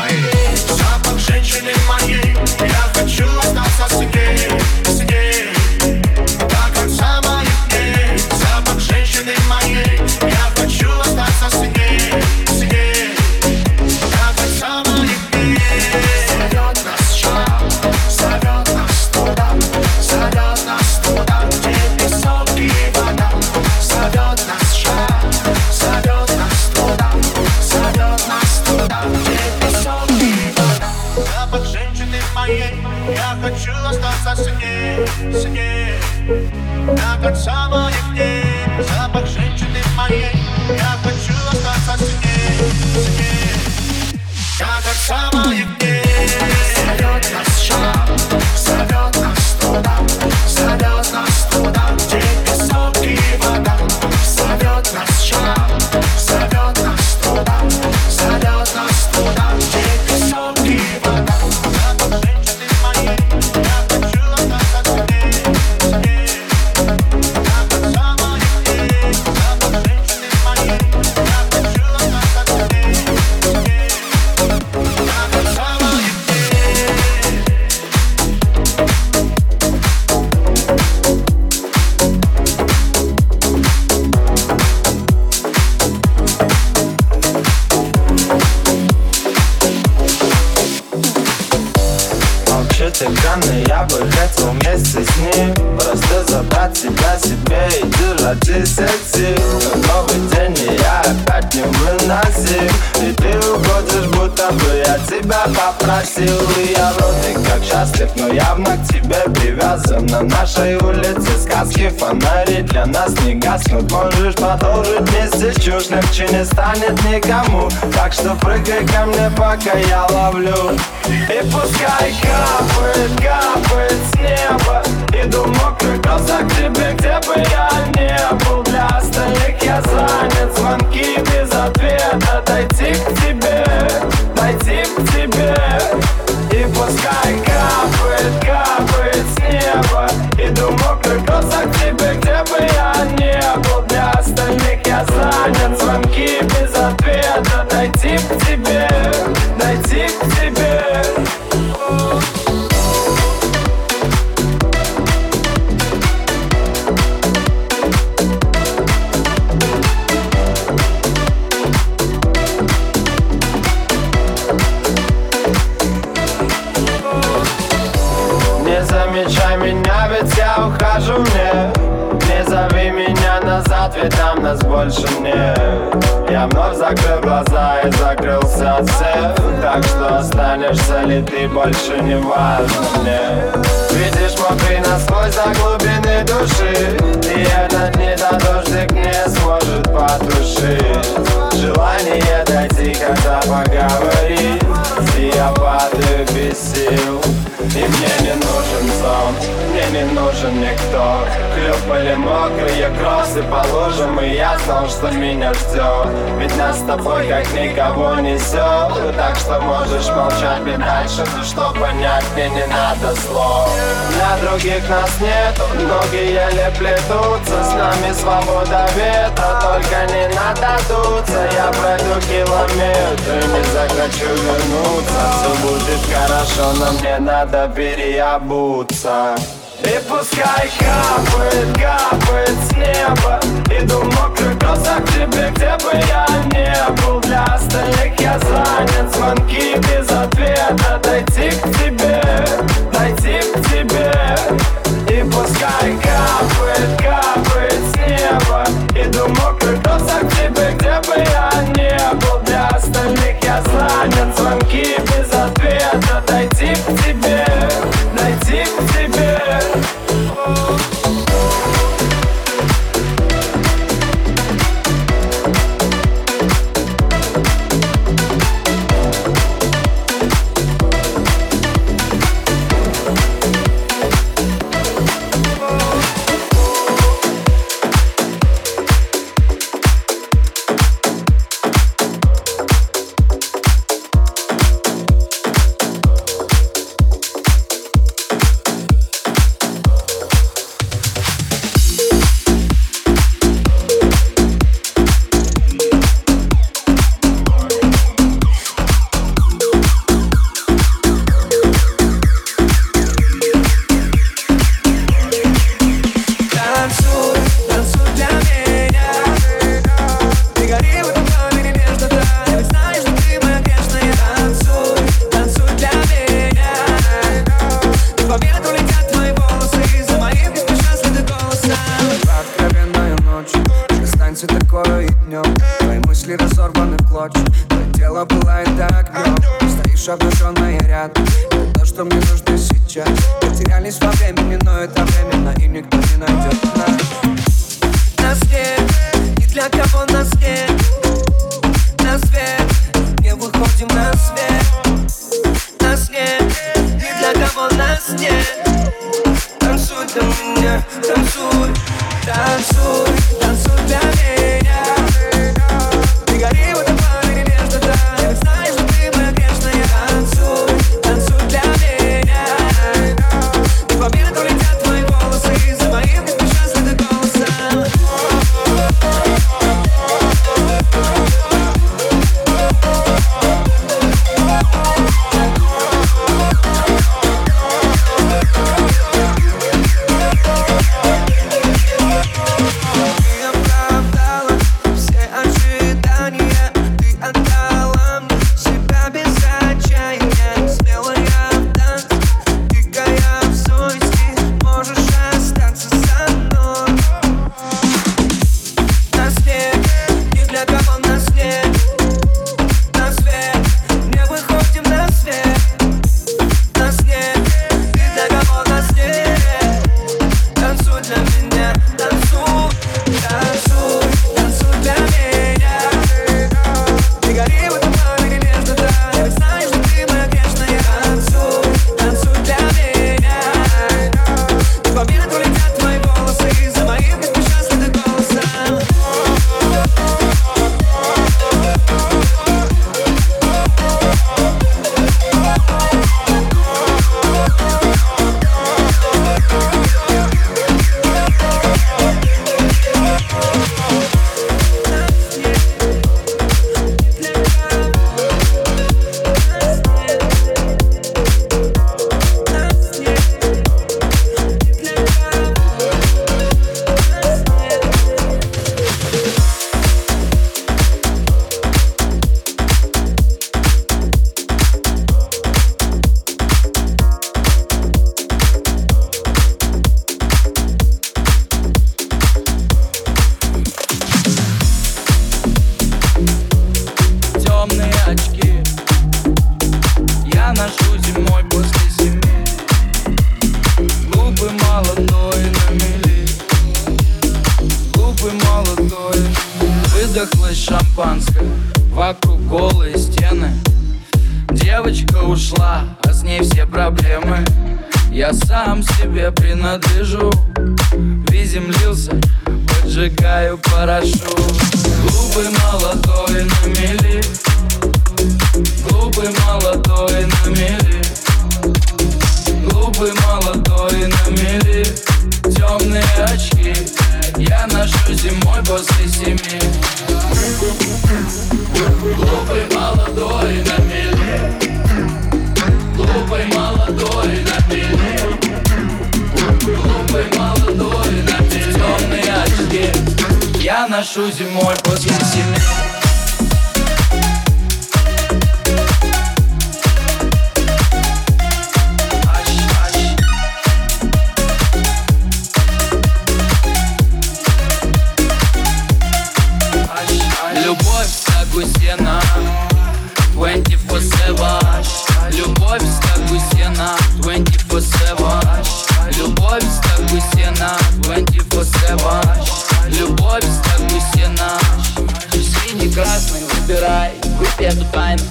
моей. Женщины моей. Я хочу остаться с ней, с ней Так как ней Запах женщины моей. happen. So всех Но явно к тебе привязан На нашей улице сказки Фонари для нас не гаснут. Можешь продолжить вместе с чушным Чи не станет никому. Так что прыгай ко мне, пока я ловлю. И пускай капает, капает с неба. Иду мокрый глаза к тебе, где бы я не был. Для остальных я занят Звонки без ответа. Дойти к тебе, дойти к тебе. И пускай положим И я знал, что меня ждет. Ведь нас с тобой как никого несет Так что можешь молчать мне дальше Но что понять, мне не надо слов. Для других нас нету Ноги еле плетутся С нами свобода ветра Только не надо дуться Я пройду километры Не захочу вернуться. Все будет хорошо, но мне надо переобуться. И пускай капает, капает с неба. Иду в мокрых тросах тебе, где бы я не был. Для остальных я занят, звонки без ответа. Дойти к тебе, дойти к тебе. И пускай капает, капает с неба. Иду в мокрых тросах тебе, где бы я не был. Для остальных я занят, звонки без ответа. Дойти к тебе, дойти к тебе. стаку сена. 24-7 Любовь как сена. 24-7 Любовь как сена. 24-7 Любовь стаку сена. Синий-красный выбирай, выпей эту тайну.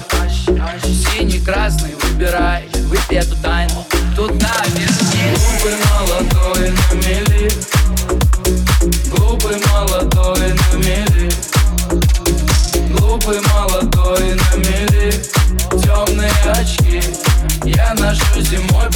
Синий-красный выбирай,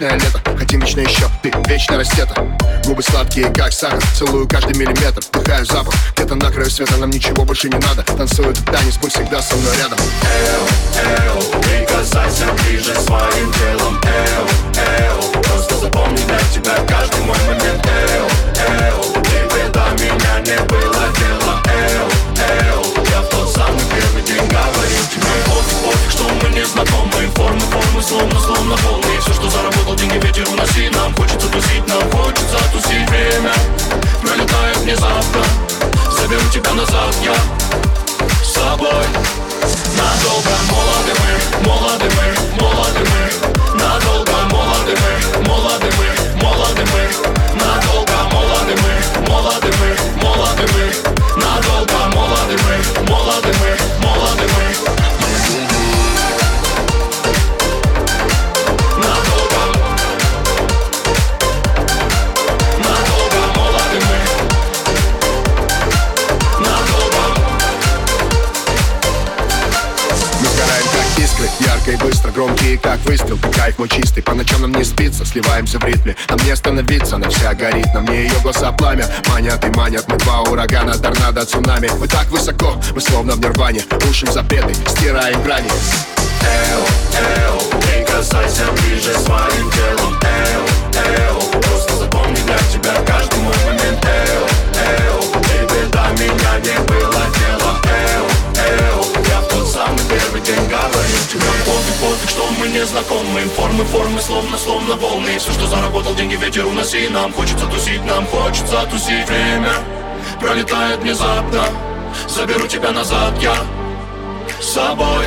вечное лето Хотим вечно еще, ты вечно растета. Губы сладкие, как сахар Целую каждый миллиметр, вдыхаю запах. Где-то на краю света, нам ничего больше не надо. волны Все, что заработал, деньги ветер уноси. Нам хочется тусить, нам хочется тусить. Время пролетает внезапно. Заберу тебя назад я с собой. Надолго молоды мы, молоды мы, молоды мы. Надолго молоды мы, молоды мы, молоды мы. Надолго молоды мы, молоды мы, молоды мы. Надолго молоды мы, молоды мы, молоды мы. громкие, как выстрел. Кайф мой чистый, по ночам нам не спится Сливаемся в ритме, нам не остановиться. Она вся горит, на мне ее глаза пламя. Манят и манят, мы два урагана Торнадо, цунами, мы так высоко Мы словно в нирване, рушим запреты Стираем грани. Эл, эл, прикасайся ближе своим телом Эл, эл, просто запомни для тебя каждый день говорит тебе Пофиг, пофиг, что мы не знакомы. Формы, формы, словно, словно волны. Все, что заработал, деньги ветер уноси Нам хочется тусить, нам хочется тусить. Время пролетает внезапно. Заберу тебя назад я с собой.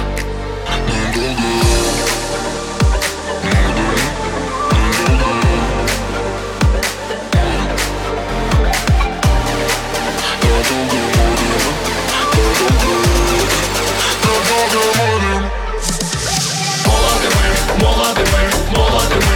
Don't go. молодыми, молодыми, молодыми, молодыми.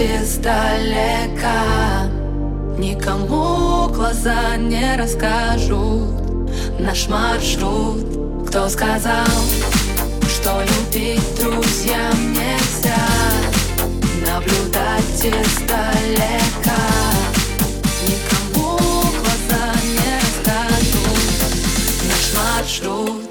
Видите сдалека Никому глаза не расскажут. Наш маршрут. Кто сказал, что любить друзьям нельзя? Наблюдать издалека. Никому глаза не расскажут. Наш маршрут.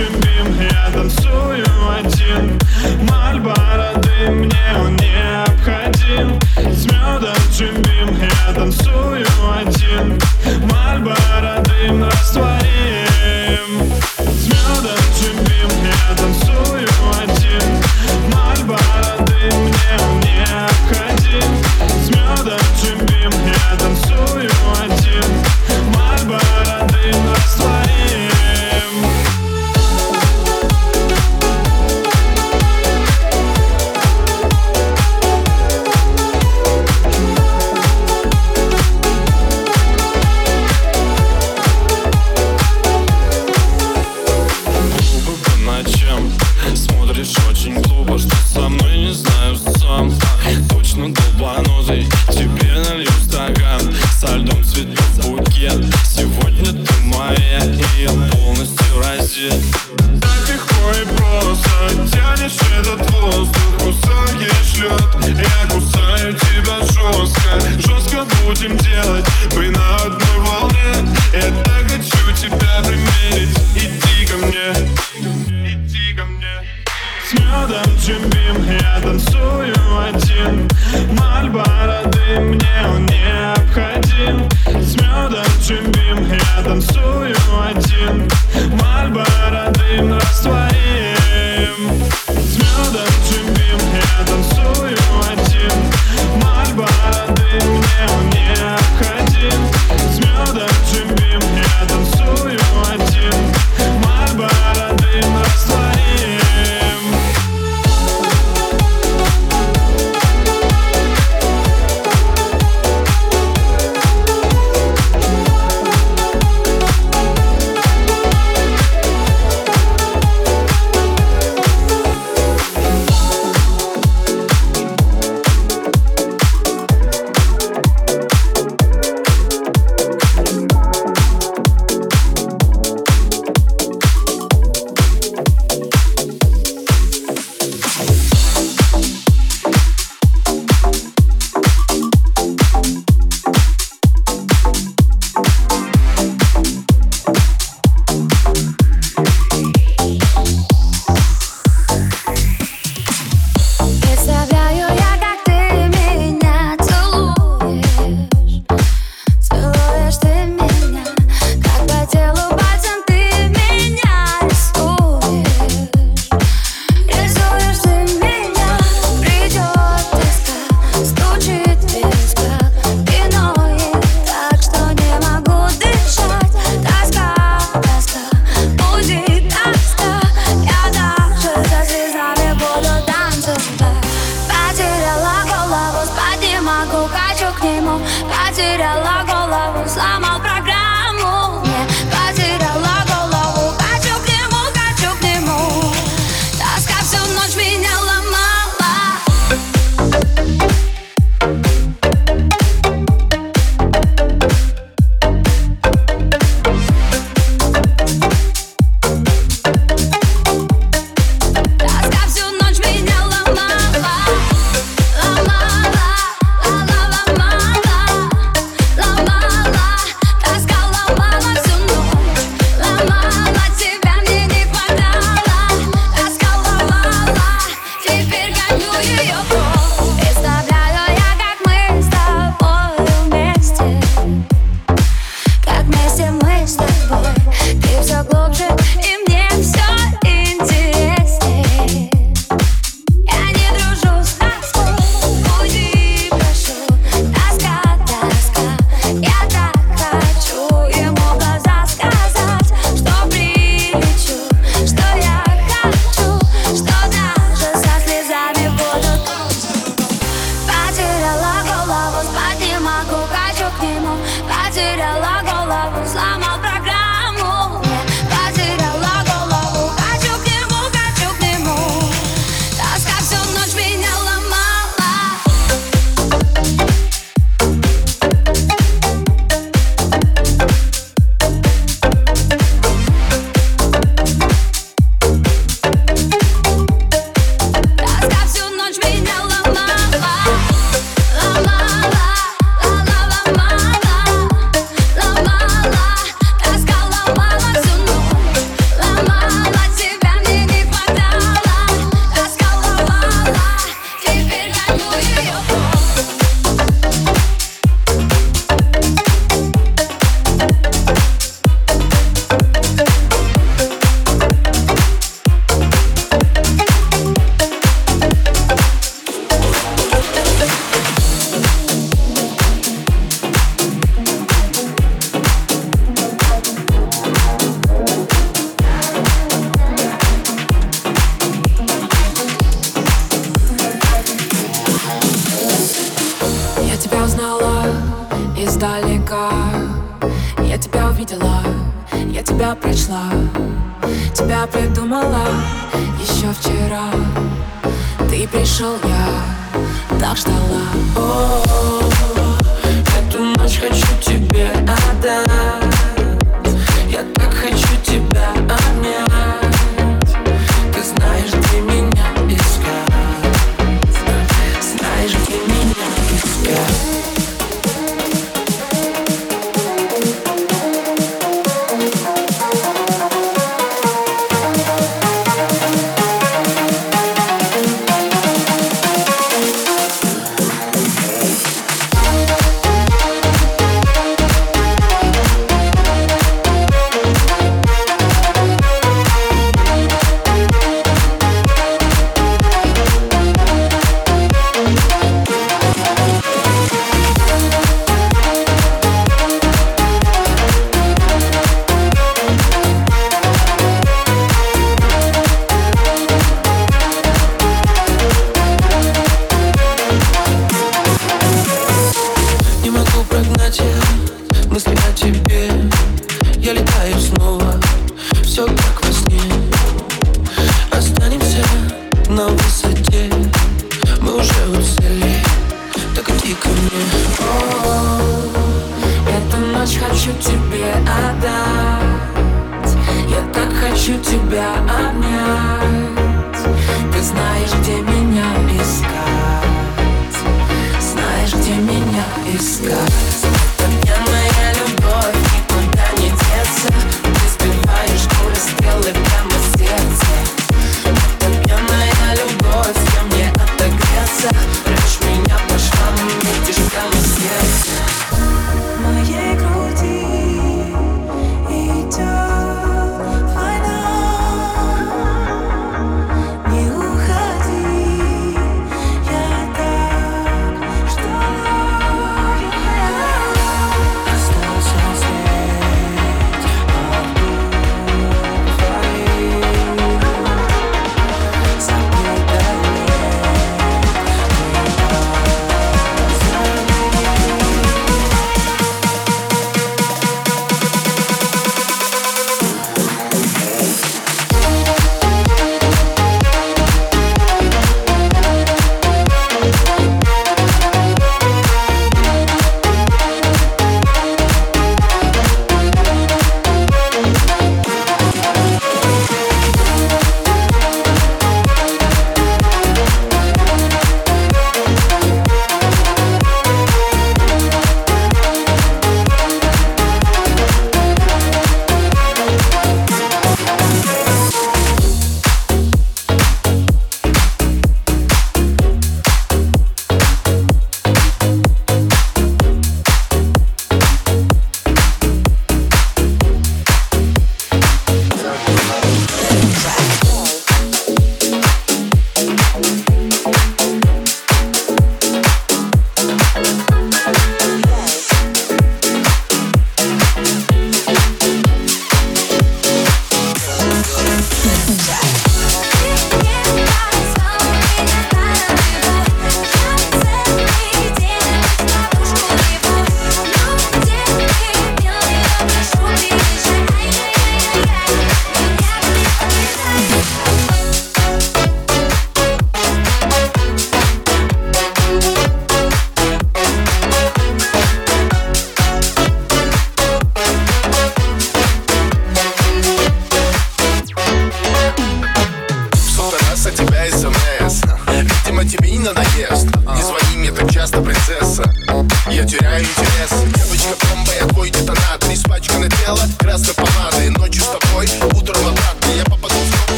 чипим Я танцую один. Мальборо дым мне он необходим. С медом чипим Я танцую один. Мальборо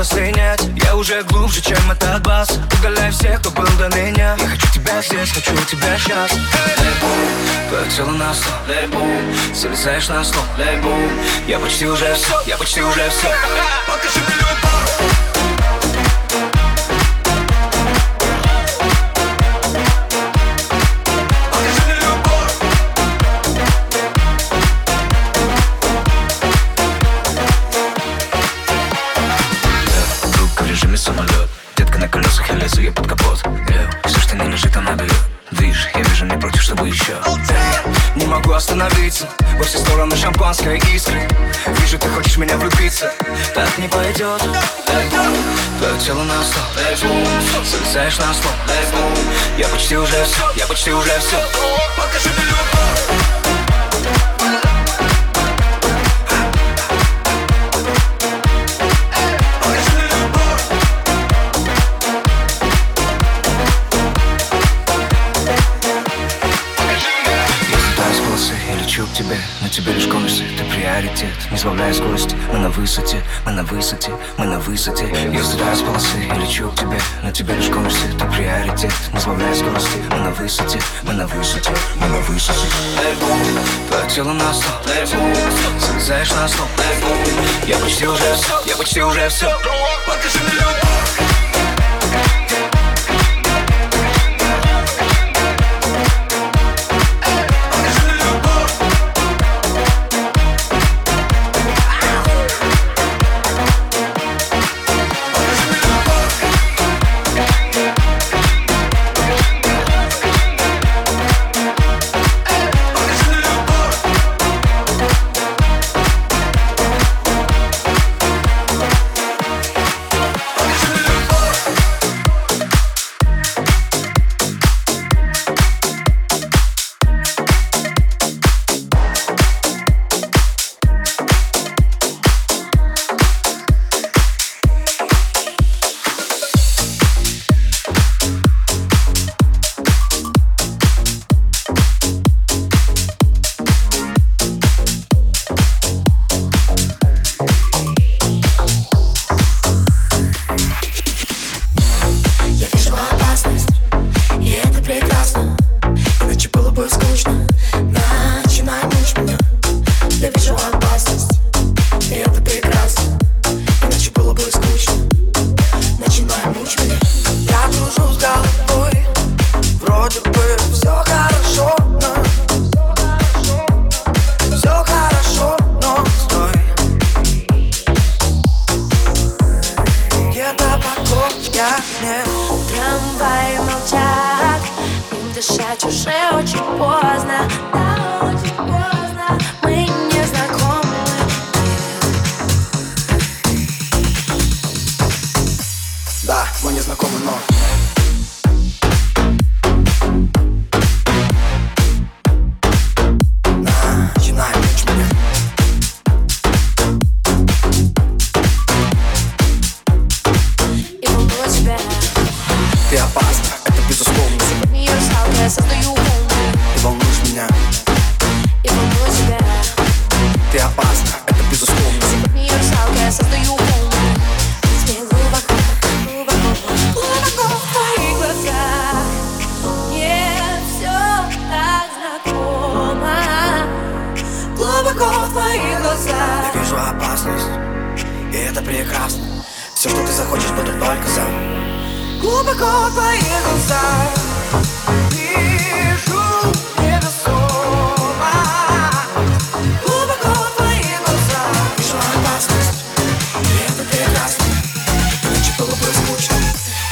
Можно слинять Я уже глубже, чем этот бас. Угаляй всех, кто был до меня. Я хочу тебя здесь, хочу тебя сейчас. Твое тело на стол Залезаешь на стол. Я почти уже все, я почти уже все Покажи мне остановиться. Во все стороны шампанское искры. Вижу, ты хочешь меня влюбиться. Так не пойдет. Твое тело на стол Залезаешь на стол Я почти уже все, я почти уже все Покажи мне любовь Не сбавляя скорости, мы на высоте Мы на высоте, мы на высоте. Я слетаю с полосы, я лечу к тебе На тебе лишь конусы, ты приоритет. Не сбавляя скорости, мы на высоте Мы на высоте, мы на высоте. Твое тело на стол Залезаешь на стол Я почти уже все, я почти уже все Покажи мне любовь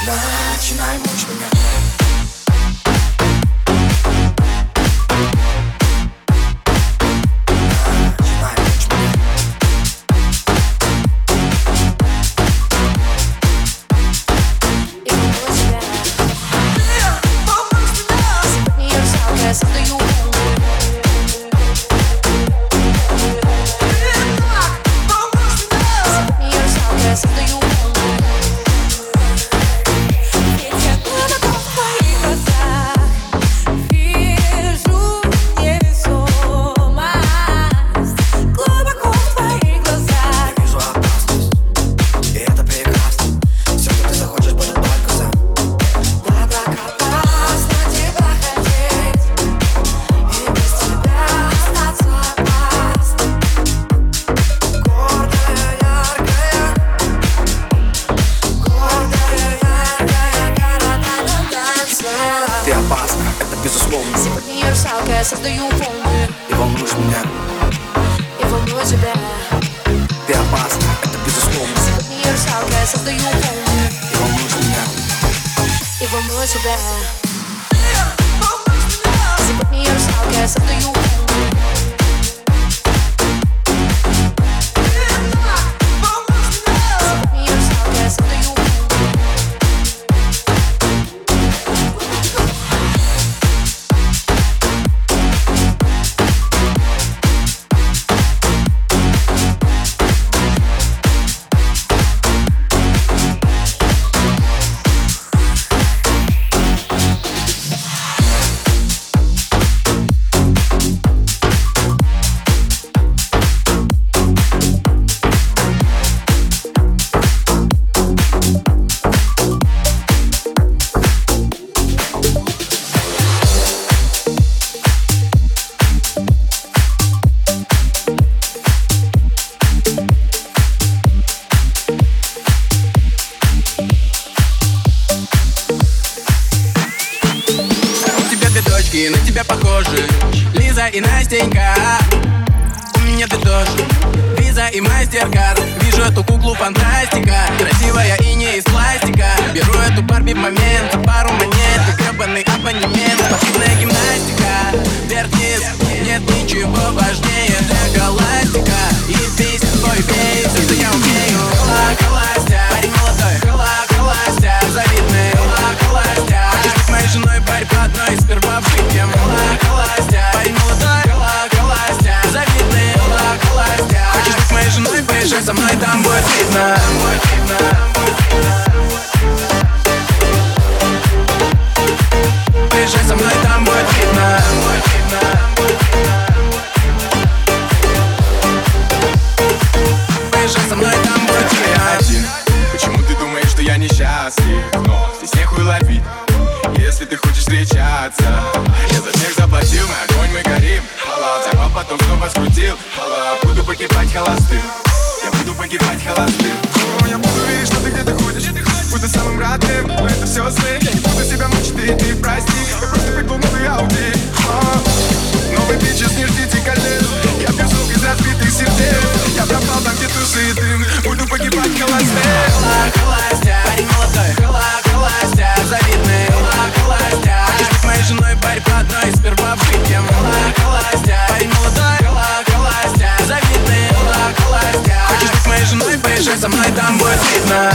Начинай мучить меня Начинай дочки, на тебя похожи. Лиза и Настенька. У меня ты тоже Виза и мастер-карт Вижу эту куклу фантастика. Красивая и не из пластика. Беру эту Барби в момент. За пару монет Ты гребаный абонемент. Спортивная гимнастика. Вверх-вниз Нет ничего важнее для галактика. И весь твой Это я умею. Колоколастя поезжай со мной Там будет видно. Поезжай со мной, там будет видно. Поезжай со мной, там будет видно. Один. Почему ты думаешь, что я несчастлив? Но здесь нехуй ловить. Если ты хочешь встречаться Я за всех заплатил, мы огонь, мы горим. Хала, взорвал, потом снова скрутил. Хала, буду погибать холостым погибать холостым О, Я буду верить, что ты где-то ходишь. Буду самым родным, но это все сны Я не буду себя мучить, ты, ты прости. Я просто прыгнул новый Ауди. Новый бичес, не ждите колес Я пью сок из разбитых сердец. Я пропал там, где тусит дым. Буду погибать холостым поезжай со мной Там будет видно.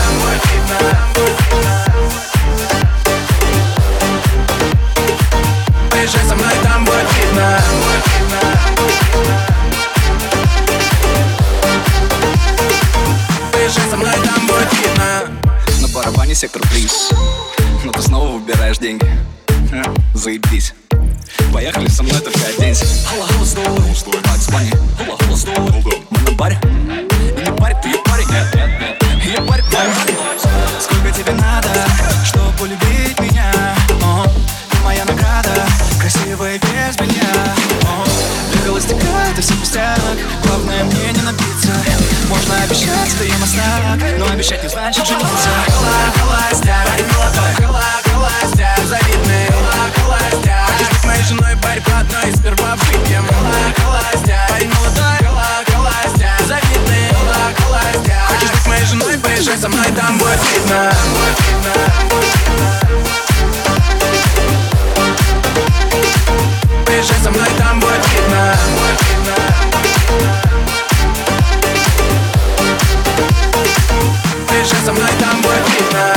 Поезжай со мной, там будет видно. Поезжай со мной, там будет видно. На барабане сектор приз. Но ты снова выбираешь деньги. Ха, Заебись Поехали со мной, только оденься Холла, холла, стой Так, спани Холла, холла, стой Мы на баре И не парень, ты ее парень. Нет, нет, нет Ее парень, твоя Сколько тебе надо, чтобы полюбить меня? О, Ты моя награда Красивая без белья О, Для холостяка это все пустяк. Главное мне не напиться. Можно обещать, что я мастак Но обещать не значит жениться. Колоколастя, парень молодой Колоколастя, завидный одной Сперва выпьем. Колоколастя, парень молодой Колоколастя, завидный. Колоколастя Хочешь быть моей женой, поезжай со мной Там будет видно. Поезжай со мной, там будет видно. Поезжай со мной, там будет видно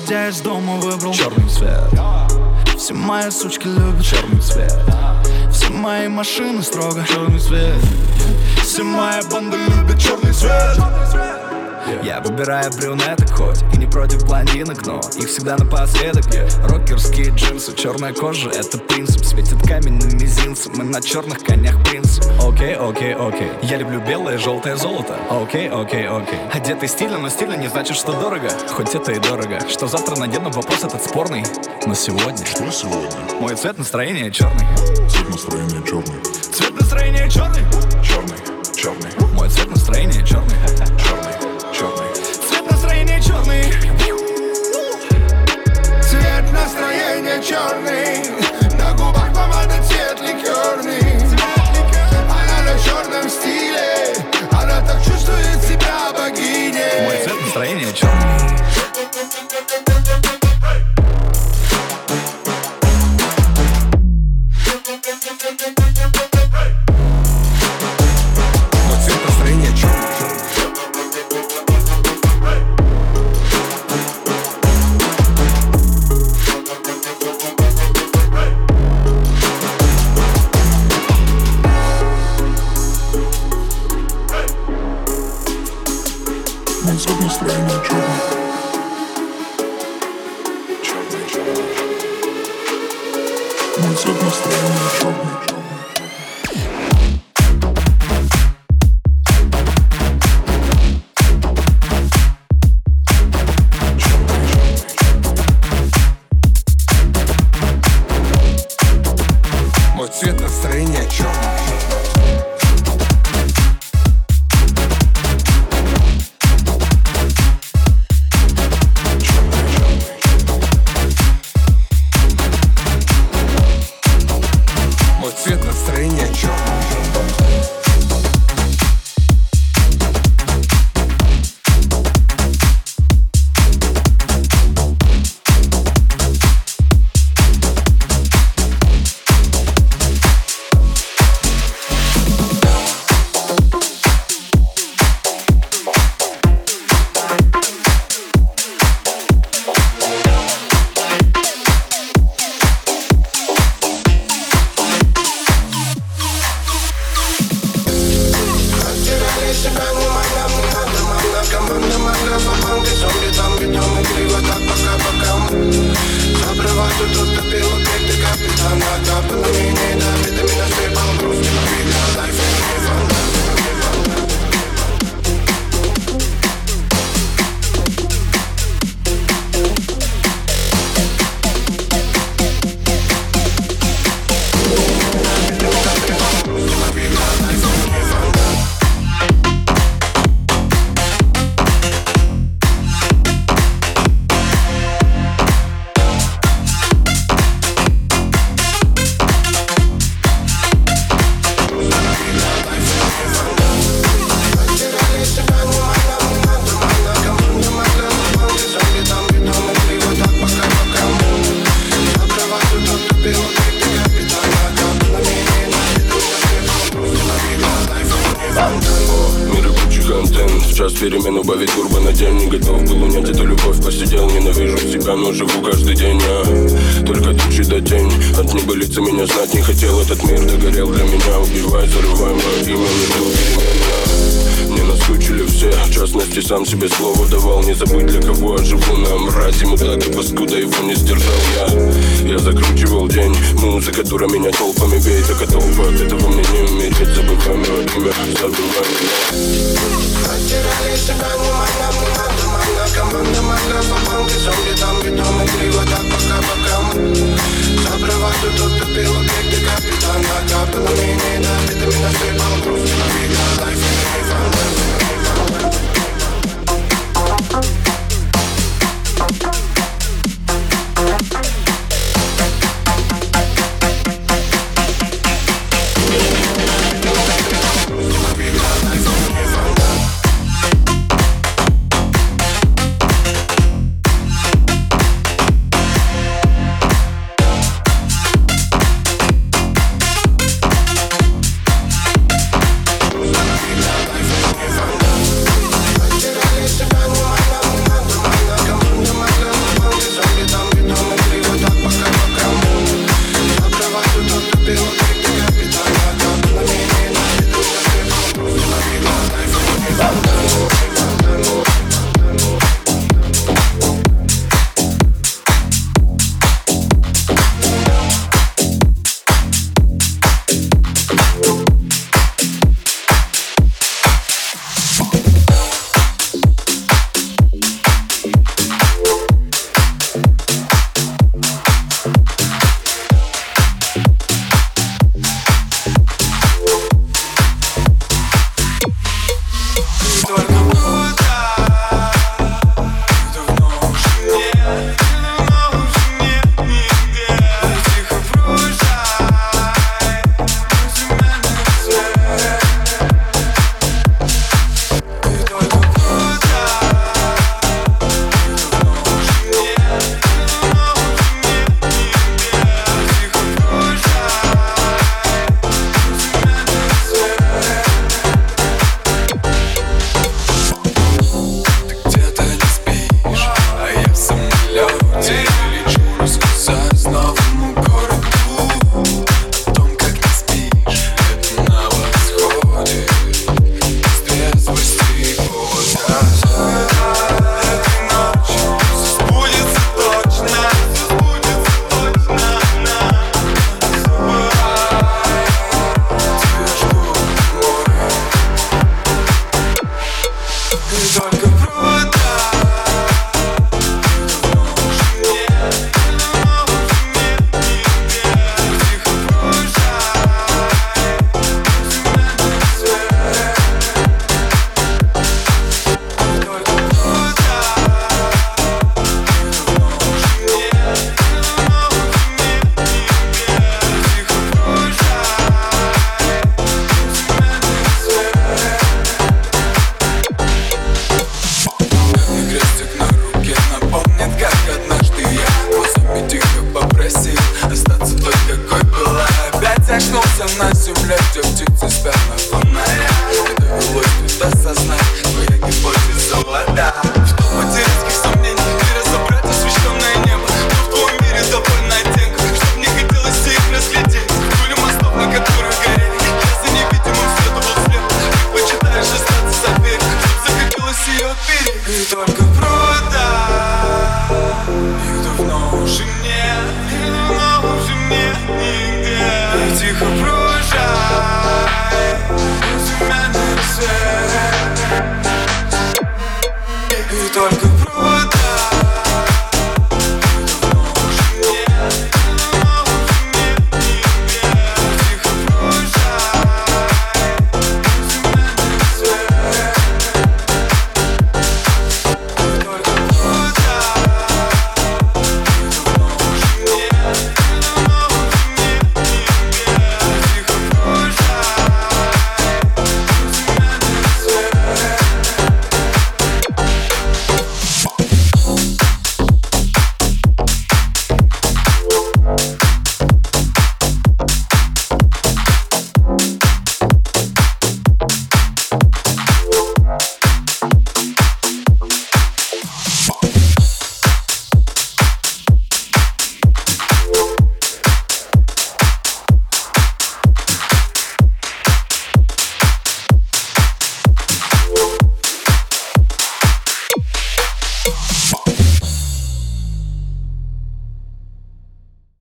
из дома выбрал черный цвет Все мои сучки любят черный цвет Все мои машины строго. Черный цвет Все моя банда любит черный цвет я выбираю брюнеток хоть И не против блондинок, но их всегда напоследок. Yeah. Рокерские джинсы, черная кожа — это принцип. Светит камень на мизинце, мы на черных конях принцы Окей, окей, окей. Я люблю белое, желтое золото. Окей, окей, окей. Одетый стильно, но стильно не значит, что дорого. Хоть это и дорого. Что завтра надену, вопрос этот спорный. Но сегодня. Что сегодня? Мой цвет настроения черный. Цвет настроения черный. Цвет настроения черный. Черный, черный. Мой цвет настроения черный. Черный, черный. Цвет настроения черный. На губах помада цвет ликерный. Она на черном стиле. Она так чувствует себя богиней. Мой цвет настроения черный Мой цвет